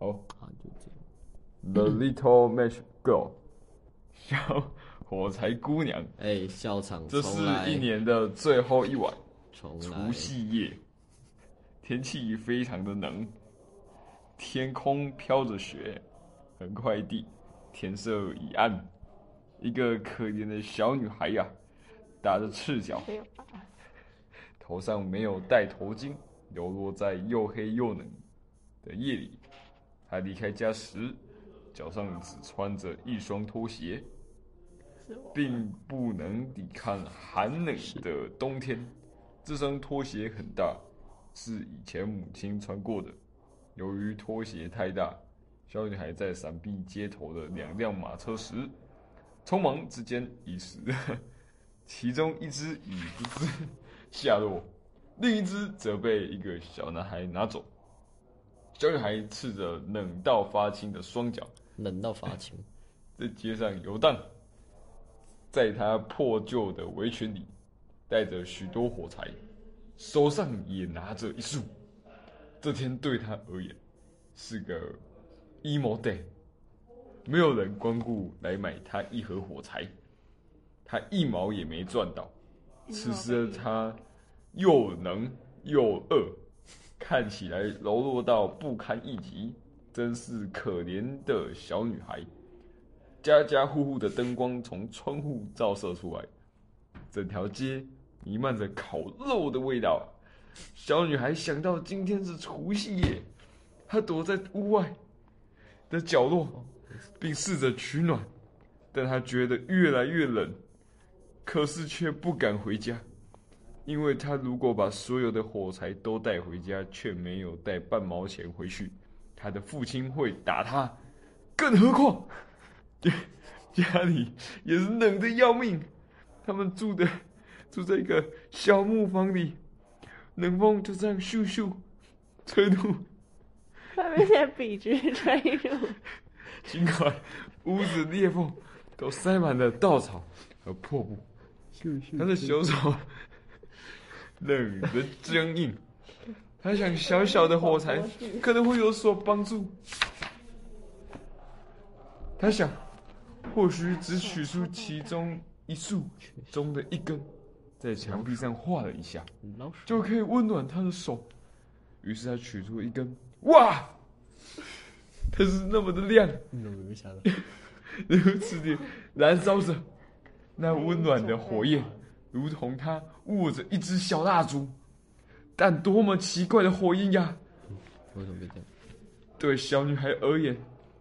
好好，就这样。，The Little Match Girl，小火柴姑娘，哎，笑场这是，一年的最后一晚，除，夕夜，天气非常的冷，天空飘着雪，很快地天色已暗，一个可怜的小女孩呀、打着赤脚，头上没有戴头巾，流落在又黑又冷的夜里。她离开家时，脚上只穿着一双拖鞋，并不能抵抗寒冷的冬天。这双拖鞋很大，是以前母亲穿过的。由于拖鞋太大，小女孩在闪避街头的两辆马车时，匆忙之间遗失了其中一只已不知 下落，另一只则被一个小男孩拿走。小女孩赤着冷到发青的双脚，冷到发青，在街上游荡，在她破旧的围裙里，带着许多火柴，手上也拿着一束。这天对她而言是个 emo day，没有人光顾来买她一盒火柴，她一毛也没赚到。此时的她又冷又饿，看起来柔弱到不堪一击，真是可怜的小女孩。家家户户的灯光从窗户照射出来，整条街弥漫着烤肉的味道。小女孩想到今天是除夕夜，她躲在屋外的角落，并试着取暖，但她觉得越来越冷，可是却不敢回家，因为他如果把所有的火柴都带回家，却没有带半毛钱回去，他的父亲会打他。更何况，家里也是冷的要命，他们住的住在一个小木房里，冷风就这样咻咻吹入，外面在笔直吹入，尽管屋子裂缝都塞满了稻草和破布，他的小手冷的僵硬。他想小小的火柴可能会有所帮助，他想，或许只取出其中一束中的一根，在墙壁上画了一下，就可以温暖他的手。于是他取出一根，哇！它是那么的亮，你怎么没想到？如此的燃烧着，那温暖的火焰，如同他握着一支小蜡烛。但多么奇怪的火焰呀！为什么被这样？对小女孩而言，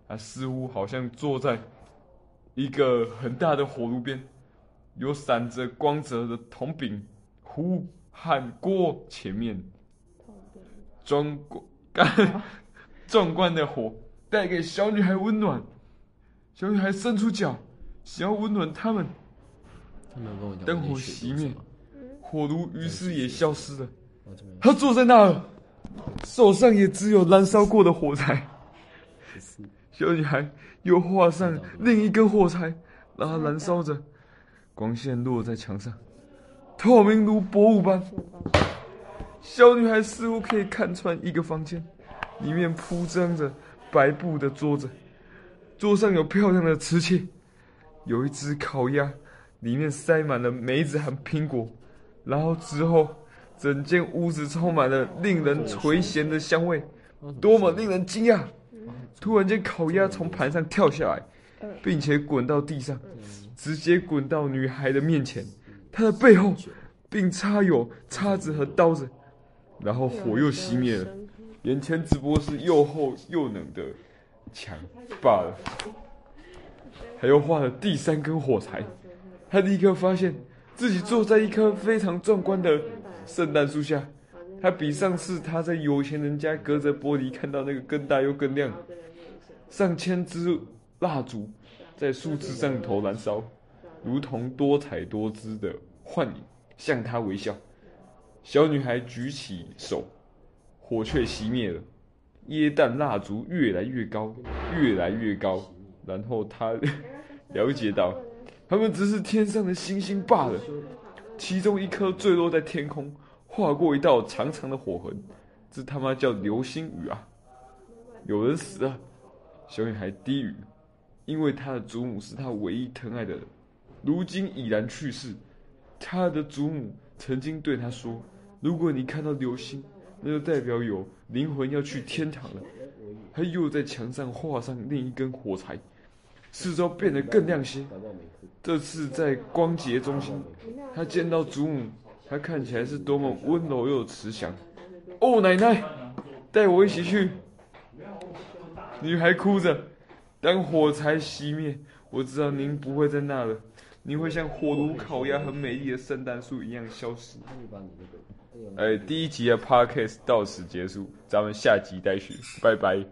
她似乎好像坐在一个很大的火炉边，有闪着光泽的铜饼壶和锅前面，壮观干壮观的火带给小女孩温暖。小女孩伸出脚，想要温暖他们，他没有跟我讲。灯火熄灭，火炉于是也消失了。我这边她坐在那儿，手上也只有燃烧过的火柴。小女孩又画上另一根火柴，让它燃烧着，光线落在墙上，透明如薄雾般。小女孩似乎可以看穿一个房间，里面铺张着白布的桌子，桌上有漂亮的瓷器，有一只烤鸭，里面塞满了梅子和苹果，然后之后，整间屋子充满了令人垂涎的香味，多么令人惊讶！突然间，烤鸭从盘上跳下来，并且滚到地上，直接滚到女孩的面前，她的背后，并插有叉子和刀子，然后火又熄灭了，眼前只不过是又厚又冷的墙罢了。还又画了第三根火柴，他立刻发现自己坐在一棵非常壮观的圣诞树下，他比上次他在有钱人家隔着玻璃看到那个更大又更亮。上千支蜡烛在树枝上头燃烧，如同多彩多姿的幻影，向他微笑。小女孩举起手，火却熄灭了。椰蛋蜡烛越来越高，越来越高，然后她 了解到，他们只是天上的星星罢了。其中一颗坠落在天空，划过一道长长的火痕，这他妈叫流星雨啊！有人死了。小女孩低语，因为她的祖母是她唯一疼爱的人，如今已然去世。她的祖母曾经对她说：“如果你看到流星，那就代表有灵魂要去天堂了。”他又在墙上画上另一根火柴，四周变得更亮些。这次在光洁中心，他见到祖母，她看起来是多么温柔又慈祥。哦，奶奶，带我一起去。女孩哭着，当火柴熄灭，我知道您不会在那了，您会像火炉烤鸭和美丽的圣诞树一样消失。哎，第一集的 podcast 到此结束，咱们下集再续，拜拜。